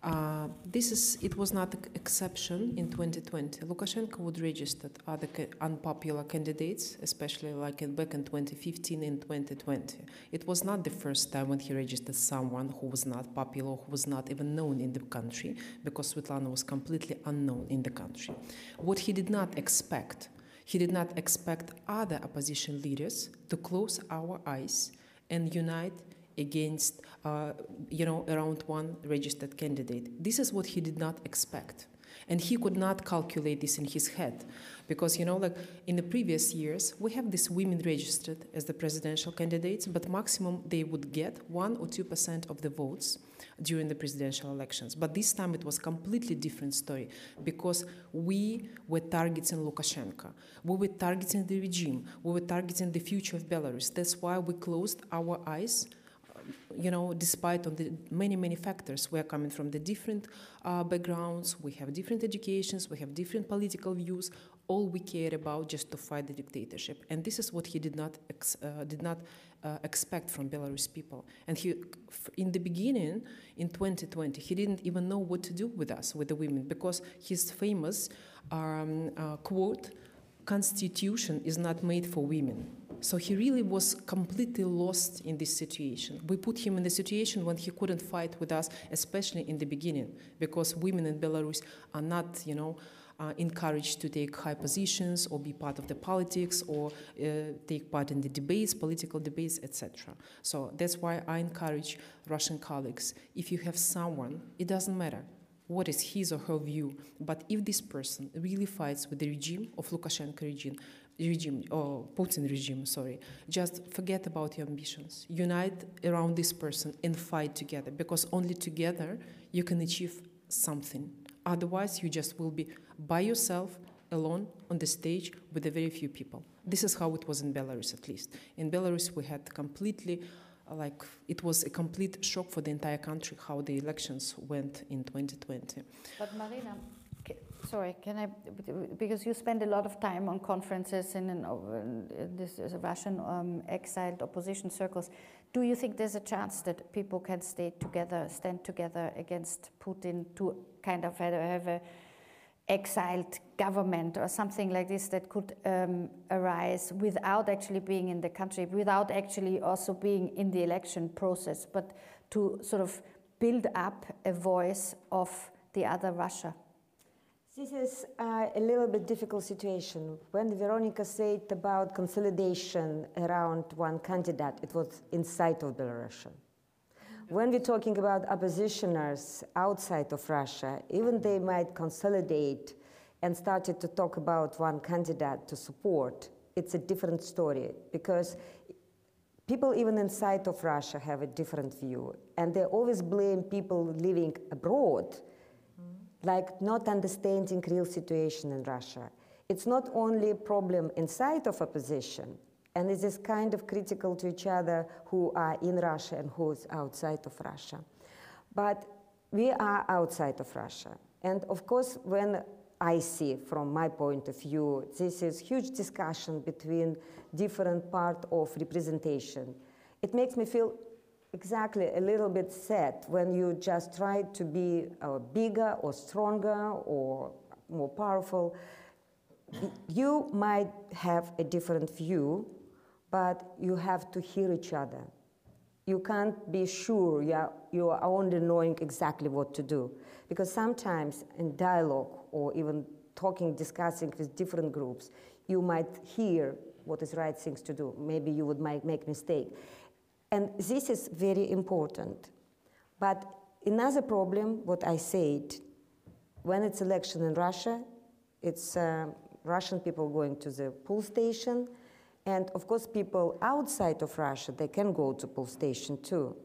Uh, this is it was not an exception in 2020. Lukashenko would register other ca- unpopular candidates, especially like in, back in 2015 and 2020. It was not the first time when he registered someone who was not popular, who was not even known in the country, because Svetlana was completely unknown in the country. What he did not expect he did not expect other opposition leaders to close our eyes and unite against, uh, you know, around one registered candidate. This is what he did not expect. And he could not calculate this in his head. Because, you know, like in the previous years, we have these women registered as the presidential candidates, but maximum they would get 1 or 2% of the votes during the presidential elections. But this time it was completely different story because we were targeting Lukashenko. We were targeting the regime. We were targeting the future of Belarus. That's why we closed our eyes you know, despite on the many, many factors, we are coming from the different uh, backgrounds, we have different educations, we have different political views. All we care about just to fight the dictatorship, and this is what he did not ex- uh, did not uh, expect from Belarus people. And he, in the beginning, in 2020, he didn't even know what to do with us, with the women, because his famous um, uh, quote, "Constitution is not made for women." So he really was completely lost in this situation. We put him in the situation when he couldn't fight with us, especially in the beginning, because women in Belarus are not, you know, uh, encouraged to take high positions or be part of the politics or uh, take part in the debates, political debates, etc. So that's why I encourage Russian colleagues if you have someone, it doesn't matter what is his or her view, but if this person really fights with the regime of Lukashenko regime, regime or Putin regime, sorry, just forget about your ambitions. Unite around this person and fight together because only together you can achieve something. Otherwise, you just will be by yourself, alone on the stage with a very few people. This is how it was in Belarus, at least. In Belarus, we had completely like it was a complete shock for the entire country how the elections went in 2020. But Marina, sorry, can I? Because you spend a lot of time on conferences in, in, in this Russian um, exiled opposition circles. Do you think there's a chance that people can stay together, stand together against Putin to kind of have a exiled government or something like this that could um, arise without actually being in the country, without actually also being in the election process, but to sort of build up a voice of the other Russia? This is uh, a little bit difficult situation. When Veronica said about consolidation around one candidate, it was inside of Belarus. When we're talking about oppositioners outside of Russia, even they might consolidate and started to talk about one candidate to support, it's a different story because people even inside of Russia have a different view and they always blame people living abroad like not understanding real situation in Russia. It's not only a problem inside of opposition, and it is kind of critical to each other who are in Russia and who is outside of Russia. But we are outside of Russia. And of course, when I see from my point of view, this is huge discussion between different part of representation. It makes me feel exactly a little bit sad when you just try to be uh, bigger or stronger or more powerful. You might have a different view, but you have to hear each other. You can't be sure you are, you are only knowing exactly what to do. Because sometimes in dialogue or even talking, discussing with different groups, you might hear what is right things to do. Maybe you would make, make mistake. And this is very important. But another problem, what I said, when it's election in Russia, it's uh, Russian people going to the poll station, and of course people outside of Russia, they can go to poll station too.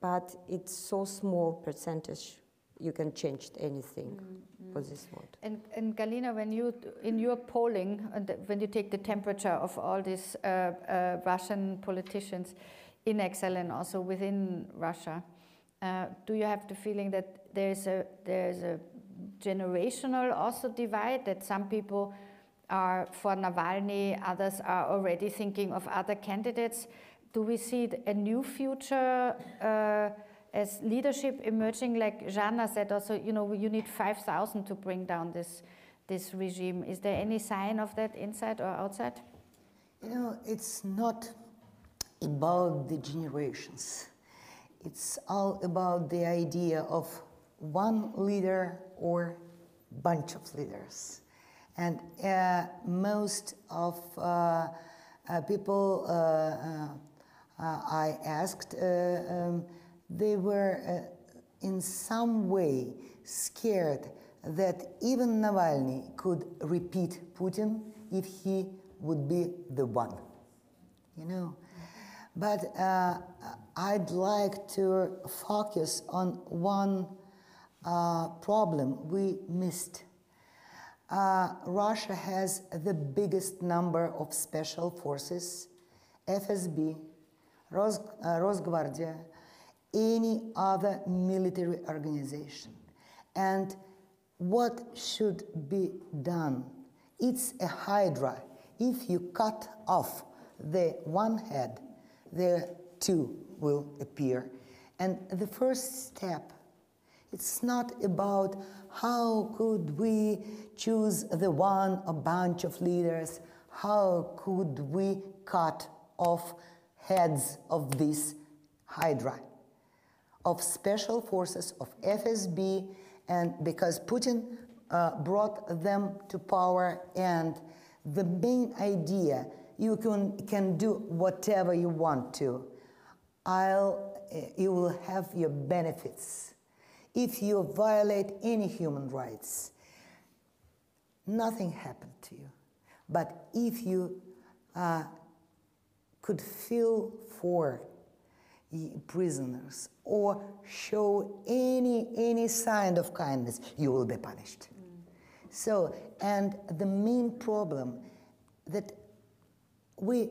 But it's so small percentage you can change anything mm-hmm. for this vote. And, and Galina, when you in your polling, and when you take the temperature of all these uh, uh, Russian politicians in exile and also within Russia, uh, do you have the feeling that there's a there's a generational also divide that some people are for Navalny, others are already thinking of other candidates? Do we see a new future? Uh, as leadership emerging, like Zhanna said also, you know, you need 5,000 to bring down this, this regime. Is there any sign of that inside or outside? You know, it's not about the generations. It's all about the idea of one leader or bunch of leaders. And uh, most of uh, uh, people uh, uh, uh, I asked um, they were uh, in some way scared that even Navalny could repeat Putin if he would be the one, you know. But uh, I'd like to focus on one uh, problem we missed. Uh, Russia has the biggest number of special forces, FSB, Ros- uh, any other military organization. And what should be done? It's a hydra. If you cut off the one head, the two will appear. And the first step, it's not about how could we choose the one a bunch of leaders, how could we cut off heads of this hydra of special forces of FSB, and because Putin uh, brought them to power, and the main idea you can, can do whatever you want to. I'll, uh, you will have your benefits. If you violate any human rights, nothing happened to you. But if you uh, could feel for prisoners or show any any sign of kindness you will be punished mm. so and the main problem that we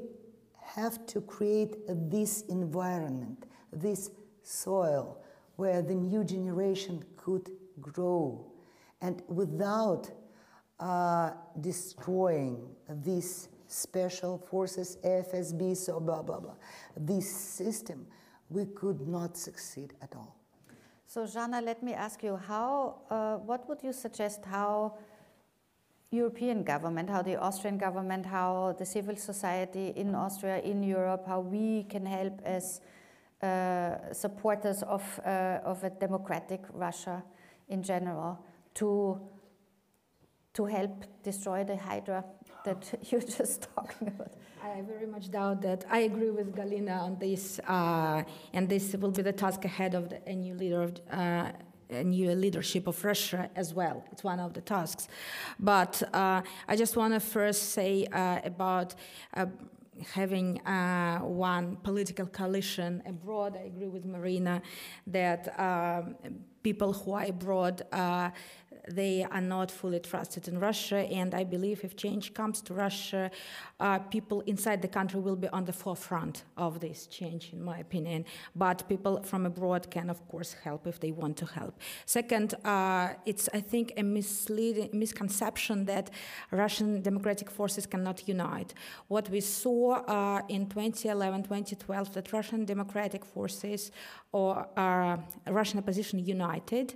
have to create this environment this soil where the new generation could grow and without uh, destroying these special forces fsb so blah blah blah this system we could not succeed at all. So, Zhanna, let me ask you how, uh, what would you suggest how European government, how the Austrian government, how the civil society in Austria, in Europe, how we can help as uh, supporters of, uh, of a democratic Russia in general to, to help destroy the Hydra that you're just talking about? I very much doubt that. I agree with Galina on this, uh, and this will be the task ahead of the, a new leader of. Uh, new leadership of Russia as well. It's one of the tasks. But uh, I just want to first say uh, about uh, having uh, one political coalition abroad. I agree with Marina that um, people who are abroad they are not fully trusted in Russia. And I believe if change comes to Russia, uh, people inside the country will be on the forefront of this change, in my opinion. But people from abroad can, of course, help if they want to help. Second, uh, it's, I think, a misleading misconception that Russian democratic forces cannot unite. What we saw uh, in 2011, 2012, that Russian democratic forces or uh, Russian opposition united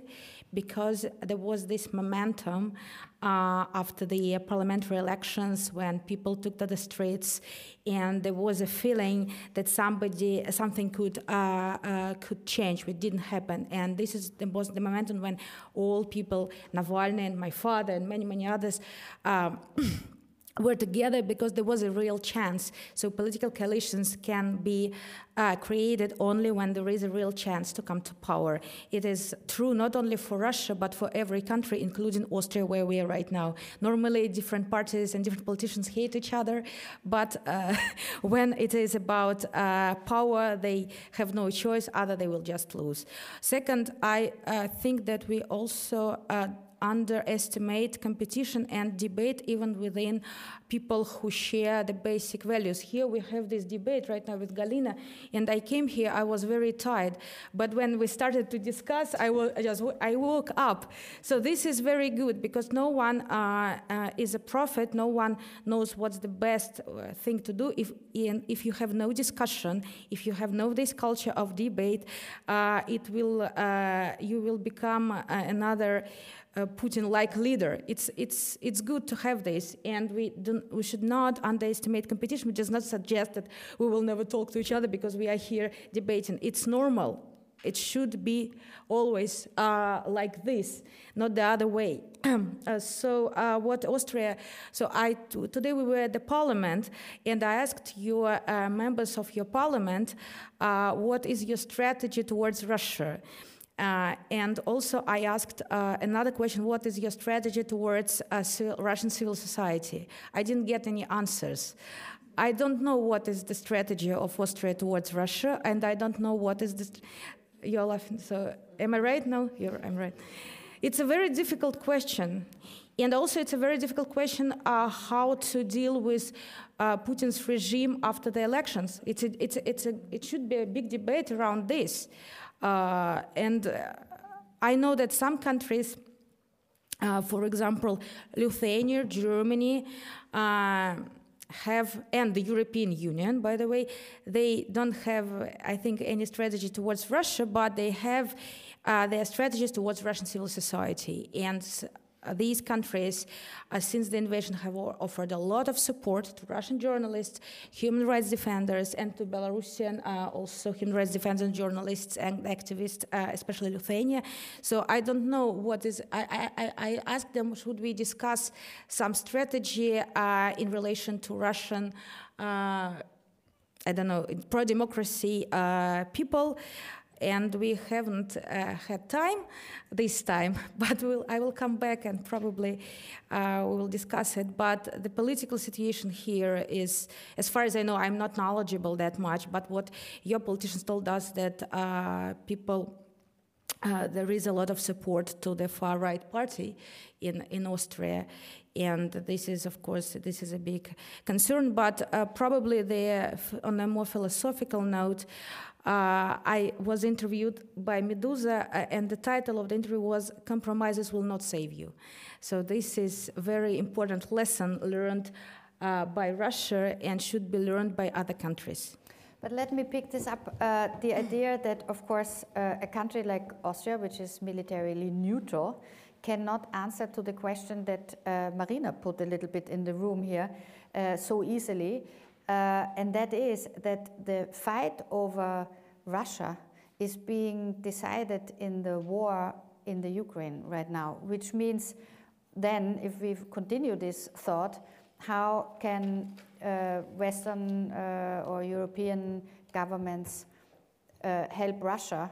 because there was this momentum uh, after the parliamentary elections when people took to the streets and there was a feeling that somebody something could uh, uh, could change which didn't happen. And this is the, was the momentum when all people Navalny and my father and many many others um, were together because there was a real chance. So political coalitions can be uh, created only when there is a real chance to come to power. It is true not only for Russia but for every country, including Austria, where we are right now. Normally, different parties and different politicians hate each other, but uh, when it is about uh, power, they have no choice. Other, they will just lose. Second, I uh, think that we also uh, underestimate competition and debate even within people who share the basic values. Here we have this debate right now with Galina, and I came here, I was very tired, but when we started to discuss, I, just, I woke up. So this is very good because no one uh, uh, is a prophet, no one knows what's the best uh, thing to do. If, if you have no discussion, if you have no this culture of debate, uh, it will, uh, you will become uh, another uh, Putin-like leader. It's, it's, it's good to have this, and we, don't, we should not underestimate competition, which does not suggest that we will never talk to each other because we are here debating. It's normal. It should be always uh, like this, not the other way. uh, so, uh, what Austria? So, I today we were at the parliament, and I asked your uh, members of your parliament, what is your strategy towards Russia? Uh, and also, I asked uh, another question what is your strategy towards uh, civil, Russian civil society? I didn't get any answers. I don't know what is the strategy of Austria towards Russia, and I don't know what is the. You're laughing, so am I right? No, You're, I'm right. It's a very difficult question. And also, it's a very difficult question uh, how to deal with uh, Putin's regime after the elections. It's a, it's a, it's a, it should be a big debate around this. Uh, and uh, I know that some countries, uh, for example, Lithuania, Germany, have, and the European Union, by the way, they don't have, I think, any strategy towards Russia, but they have uh, their strategies towards Russian civil society. And these countries, uh, since the invasion, have offered a lot of support to Russian journalists, human rights defenders, and to Belarusian uh, also human rights defenders, journalists, and activists, uh, especially Lithuania. So I don't know what is. I, I, I asked them, should we discuss some strategy uh, in relation to Russian? Uh, I don't know, pro democracy people and we haven't uh, had time this time, but we'll, I will come back and probably uh, we will discuss it. But the political situation here is, as far as I know, I'm not knowledgeable that much, but what your politicians told us that uh, people uh, there is a lot of support to the far right party in, in Austria. And this is, of course, this is a big concern. But uh, probably the, on a more philosophical note, uh, I was interviewed by Meduza, uh, and the title of the interview was "Compromises Will Not Save You." So this is very important lesson learned uh, by Russia and should be learned by other countries. But let me pick this up uh, the idea that, of course, uh, a country like Austria, which is militarily neutral, cannot answer to the question that uh, Marina put a little bit in the room here so easily. Uh, and that is that the fight over Russia is being decided in the war in the Ukraine right now, which means then, if we continue this thought, how can uh, Western uh, or European governments uh, help Russia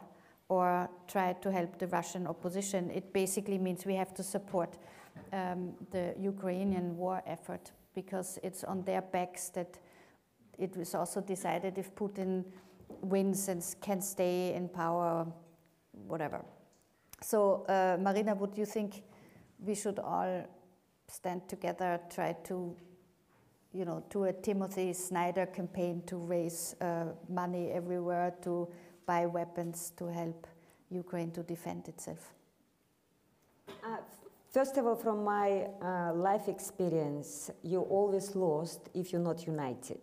or try to help the Russian opposition? It basically means we have to support um, the Ukrainian war effort because it's on their backs that it was also decided if Putin wins and can stay in power, whatever. So, uh, Marina, would you think we should all stand together, try to, you know, do a Timothy Snyder campaign to raise uh, money everywhere to buy weapons to help Ukraine to defend itself. Uh, first of all, from my uh, life experience, you always lost if you're not united.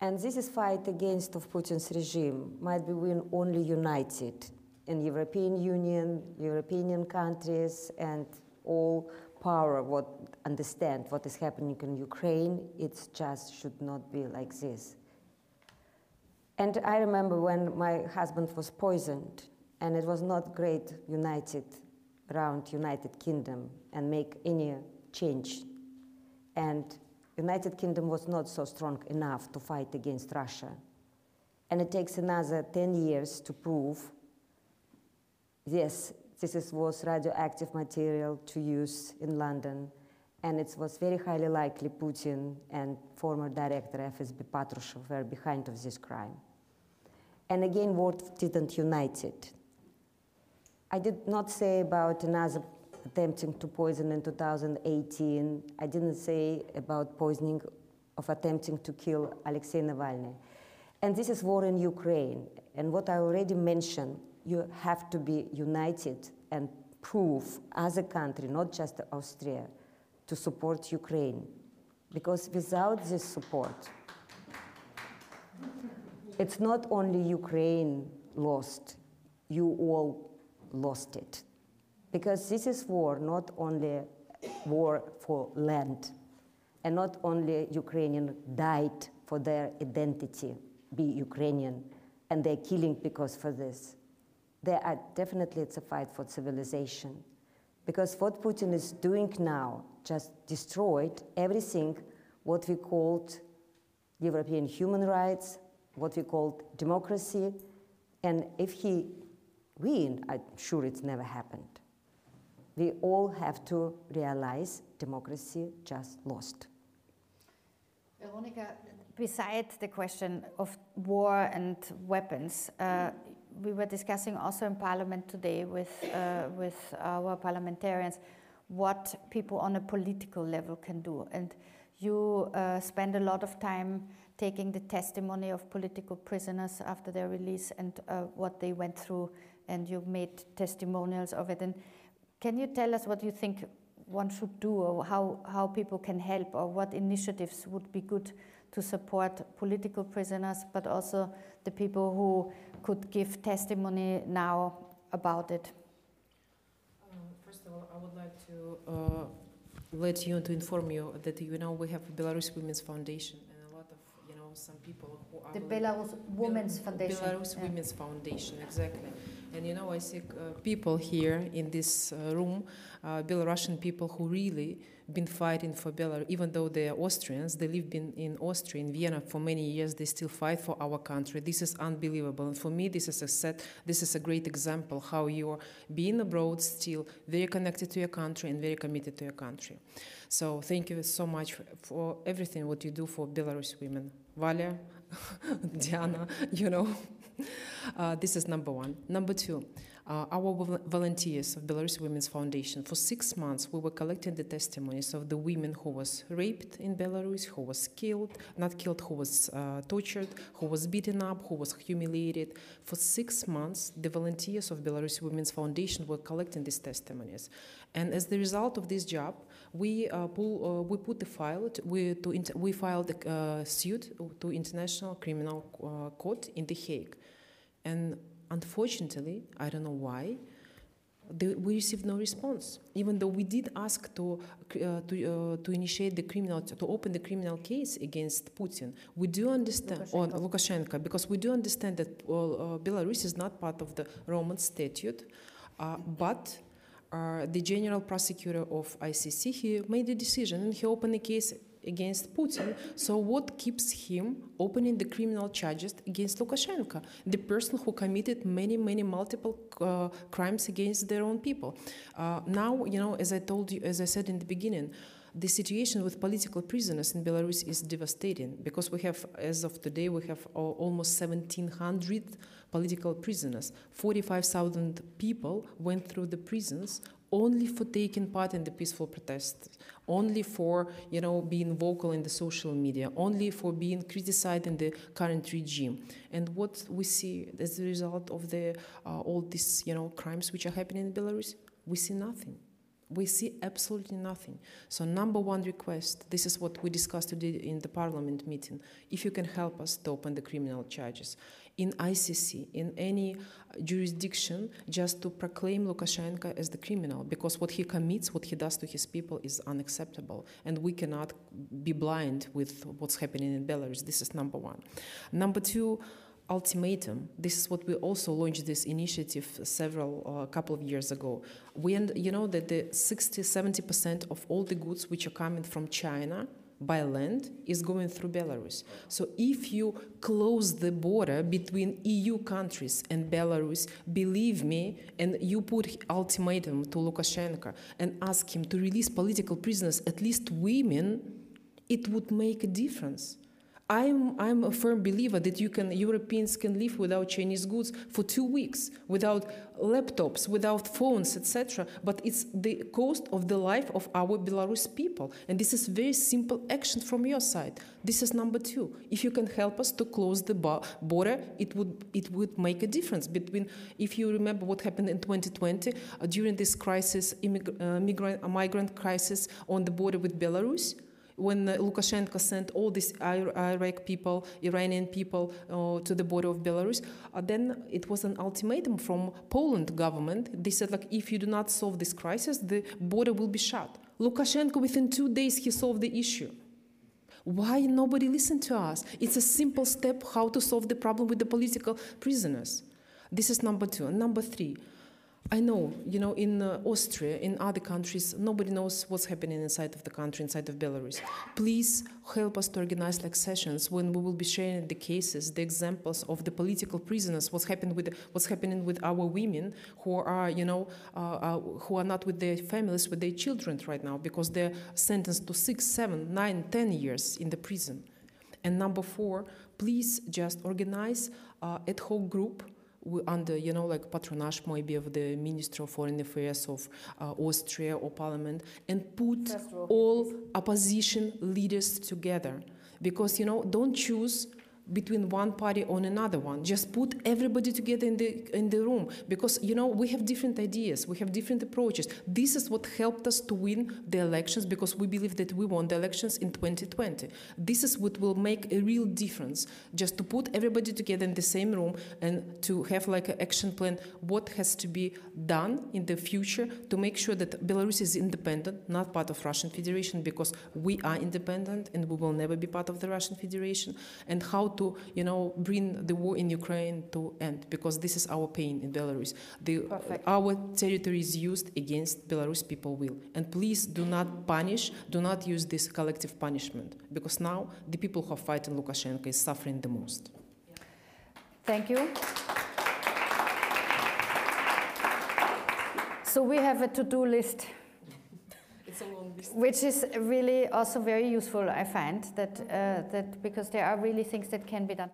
And this is fight against of Putin's regime might be win only united in European Union, European countries, and all power what understand what is happening in Ukraine. It just should not be like this. And I remember when my husband was poisoned, and it was not great united around United Kingdom and make any change. And United Kingdom was not so strong enough to fight against Russia. And it takes another 10 years to prove, yes, this is, was radioactive material to use in London, and it was very highly likely Putin and former director FSB Patrushev were behind of this crime. And again, world didn't unite it. I did not say about another attempting to poison in 2018. I didn't say about poisoning of attempting to kill Alexei Navalny. And this is war in Ukraine. And what I already mentioned, you have to be united and prove as a country, not just Austria, to support Ukraine. Because without this support, it's not only Ukraine lost, you all lost it. Because this is war, not only war for land, and not only Ukrainian died for their identity, be Ukrainian, and they're killing because for this. There are definitely it's a fight for civilization. Because what Putin is doing now just destroyed everything what we called European human rights, what we called democracy, and if he win, I'm sure it's never happened. We all have to realize democracy just lost. Veronica, besides the question of war and weapons, uh, we were discussing also in Parliament today with, uh, with our parliamentarians what people on a political level can do. And you uh, spend a lot of time taking the testimony of political prisoners after their release and uh, what they went through, and you made testimonials of it. And can you tell us what you think one should do, or how, how people can help, or what initiatives would be good to support political prisoners, but also the people who could give testimony now about it? Uh, first of all, I would like to uh, let you to inform you that you know we have Belarus Women's Foundation and a lot of you know some people who are the Belarus Women's Foundation. Belarus yeah. Women's Foundation, exactly. And you know, I see uh, people here in this uh, room, uh, Belarusian people who really been fighting for Belarus, even though they are Austrians, they live in, in Austria, in Vienna for many years, they still fight for our country. This is unbelievable. And for me, this is a set, this is a great example how you're being abroad still very connected to your country and very committed to your country. So thank you so much for everything what you do for Belarus women. Valia, Diana, you know. Uh, this is number one. Number two, uh, our volunteers of Belarus Women's Foundation, for six months, we were collecting the testimonies of the women who was raped in Belarus, who was killed, not killed, who was uh, tortured, who was beaten up, who was humiliated. For six months, the volunteers of Belarus Women's Foundation were collecting these testimonies. And as the result of this job, we uh, pull, uh, we put the file to, we to we filed a uh, suit to International Criminal uh, Court in The Hague, and unfortunately, I don't know why, the, we received no response. Even though we did ask to uh, to uh, to initiate the criminal to open the criminal case against Putin, we do understand or Lukashenko because we do understand that well, Belarus is not part of the Roman Statute, but uh, the general prosecutor of ICC, he made a decision and he opened a case against Putin. So what keeps him opening the criminal charges against Lukashenko, the person who committed many, many multiple uh, crimes against their own people? Uh, now, you know, as I told you, as I said in the beginning, the situation with political prisoners in Belarus is devastating because we have, as of today, we have almost 1,700 political prisoners. 45,000 people went through the prisons only for taking part in the peaceful protests, only for you know being vocal in the social media, only for being criticized in the current regime. And what we see as a result of the uh, all these you know crimes which are happening in Belarus, we see nothing. We see absolutely nothing. So, number one request this is what we discussed today in the parliament meeting. If you can help us to open the criminal charges in ICC, in any jurisdiction, just to proclaim Lukashenko as the criminal, because what he commits, what he does to his people is unacceptable. And we cannot be blind with what's happening in Belarus. This is number one. Number two, ultimatum. This is what we also launched this initiative several uh, couple of years ago. We, you know, that the 60, 70 percent of all the goods which are coming from China by land is going through Belarus. So if you close the border between EU countries and Belarus, believe me, and you put ultimatum to Lukashenko and ask him to release political prisoners, at least women, it would make a difference. I'm, I'm a firm believer that you can, Europeans can live without Chinese goods for two weeks, without laptops, without phones, etc. But it's the cost of the life of our Belarus people. And this is very simple action from your side. This is number two. If you can help us to close the border, it would, it would make a difference between, if you remember what happened in 2020, uh, during this crisis, uh, migrant crisis on the border with Belarus, when Lukashenko sent all these Iraq people, Iranian people uh, to the border of Belarus, uh, then it was an ultimatum from Poland government. They said like, if you do not solve this crisis, the border will be shut. Lukashenko, within two days, he solved the issue. Why nobody listened to us? It's a simple step how to solve the problem with the political prisoners. This is number two. And number three, I know, you know, in uh, Austria, in other countries, nobody knows what's happening inside of the country, inside of Belarus. Please help us to organize like sessions when we will be sharing the cases, the examples of the political prisoners, what's happening with what's happening with our women who are, you know, uh, uh, who are not with their families, with their children right now because they're sentenced to six, seven, nine, ten years in the prison. And number four, please just organize uh, ad hoc group under, you know, like patronage maybe of the Minister of Foreign Affairs of uh, Austria or Parliament, and put all opposition leaders together. Because, you know, don't choose between one party on another one. Just put everybody together in the in the room because you know we have different ideas, we have different approaches. This is what helped us to win the elections because we believe that we won the elections in 2020. This is what will make a real difference. Just to put everybody together in the same room and to have like an action plan what has to be done in the future to make sure that Belarus is independent, not part of Russian Federation because we are independent and we will never be part of the Russian Federation and how to, you know, bring the war in Ukraine to end because this is our pain in Belarus. The, our territory is used against Belarus people will. And please do not punish, do not use this collective punishment because now the people who are fighting Lukashenko is suffering the most. Thank you. So we have a to-do list which is really also very useful, I find, that, uh, that because there are really things that can be done.